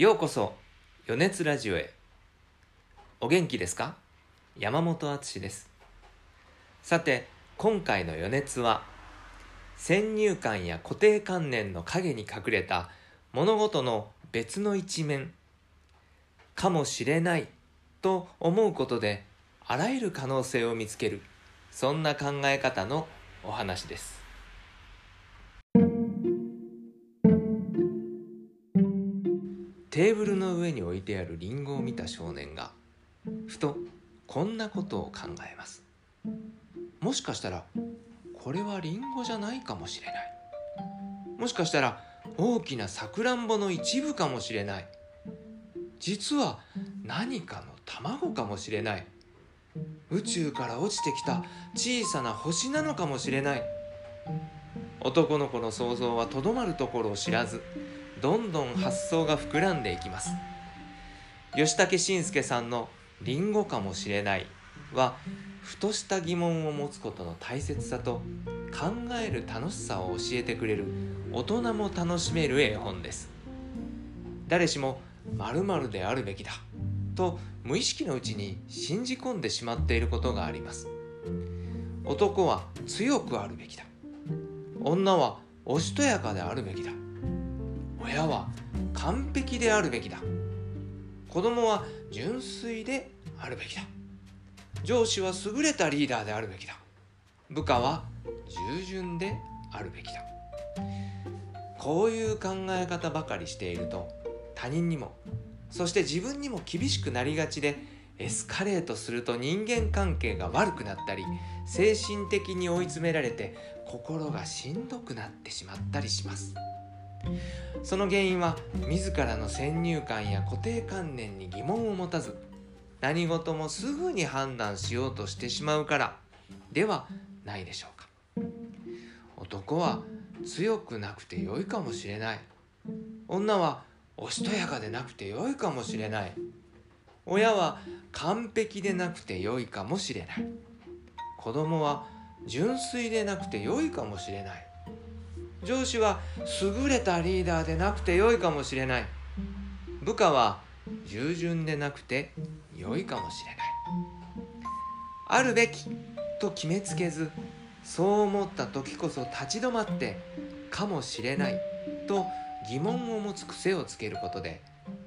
ようこそ余熱ラジオへ。お元気ですか？山本敦です。さて今回の余熱は先入観や固定観念の陰に隠れた物事の別の一面かもしれないと思うことであらゆる可能性を見つけるそんな考え方のお話です。テーブルの上に置いてあるリンゴを見た少年がふとこんなことを考えます。もしかしたらこれはリンゴじゃないかもしれない。もしかしたら大きなさくらんぼの一部かもしれない。実は何かの卵かもしれない。宇宙から落ちてきた小さな星なのかもしれない。男の子の想像はとどまるところを知らずどんどん発想が膨らんでいきます。吉武慎介さんの「りんごかもしれない」はふとした疑問を持つことの大切さと考える楽しさを教えてくれる大人も楽しめる絵本です。誰しも〇〇であるべきだと無意識のうちに信じ込んでしまっていることがあります。男は強くあるべきだ。女はおしとやかであるべきだ。親は完璧であるべきだ。子供は純粋であるべきだ。上司は優れたリーダーであるべきだ。部下は従順であるべきだ。こういう考え方ばかりしていると他人にもそして自分にも厳しくなりがちでエスカレートすると人間関係が悪くなったり精神的に追い詰められて心がしんどくなってしまったりします。その原因は自らの先入観や固定観念に疑問を持たず何事もすぐに判断しようとしてしまうからではないでしょうか。男は強くなくてよいかもしれない。女はおしとやかでなくてよいかもしれない。親は完璧でなくてよいかもしれない。子供は純粋でなくてよいかもしれない。上司は優れたリーダーでなくてよいかもしれない。部下は従順でなくて良いかもしれない。あるべきと決めつけずそう思った時こそ立ち止まってかもしれないと疑問を持つ癖をつけることで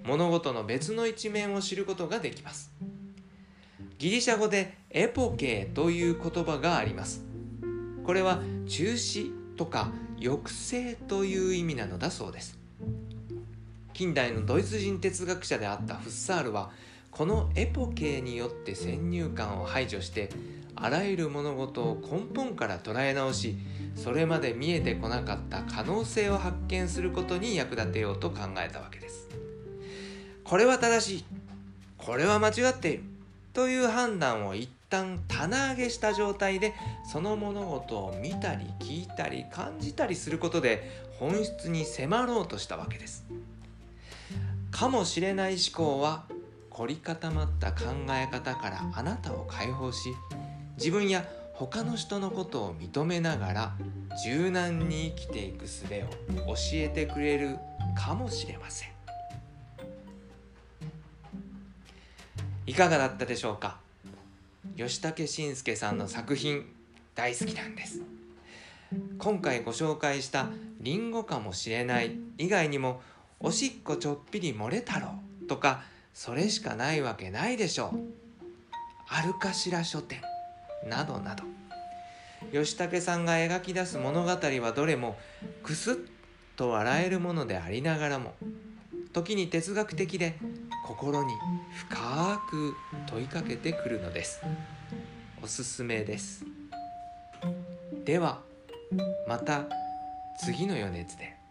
物事の別の一面を知ることができます。ギリシャ語でエポケーという言葉があります。これは中止とか抑制という意味なのだそうです。近代のドイツ人哲学者であったフッサールはこのエポケーによって先入観を排除してあらゆる物事を根本から捉え直しそれまで見えてこなかった可能性を発見することに役立てようと考えたわけです。これは正しい。これは間違っている。という判断を一旦棚上げした状態でその物事を見たり聞いたり感じたりすることで本質に迫ろうとしたわけです。かもしれない思考は凝り固まった考え方からあなたを解放し自分や他の人のことを認めながら柔軟に生きていく術を教えてくれるかもしれません。いかがだったでしょうか？吉武慎介さんの作品大好きなんです。今回ご紹介した「りんごかもしれない」以外にも「おしっこちょっぴり漏れ太郎」とか「それしかないわけないでしょう」「あるかしら書店」などなど。吉武さんが描き出す物語はどれもクスッと笑えるものでありながらも時に哲学的で心に深く問いかけてくるのですおすすめですではまた次の余熱で。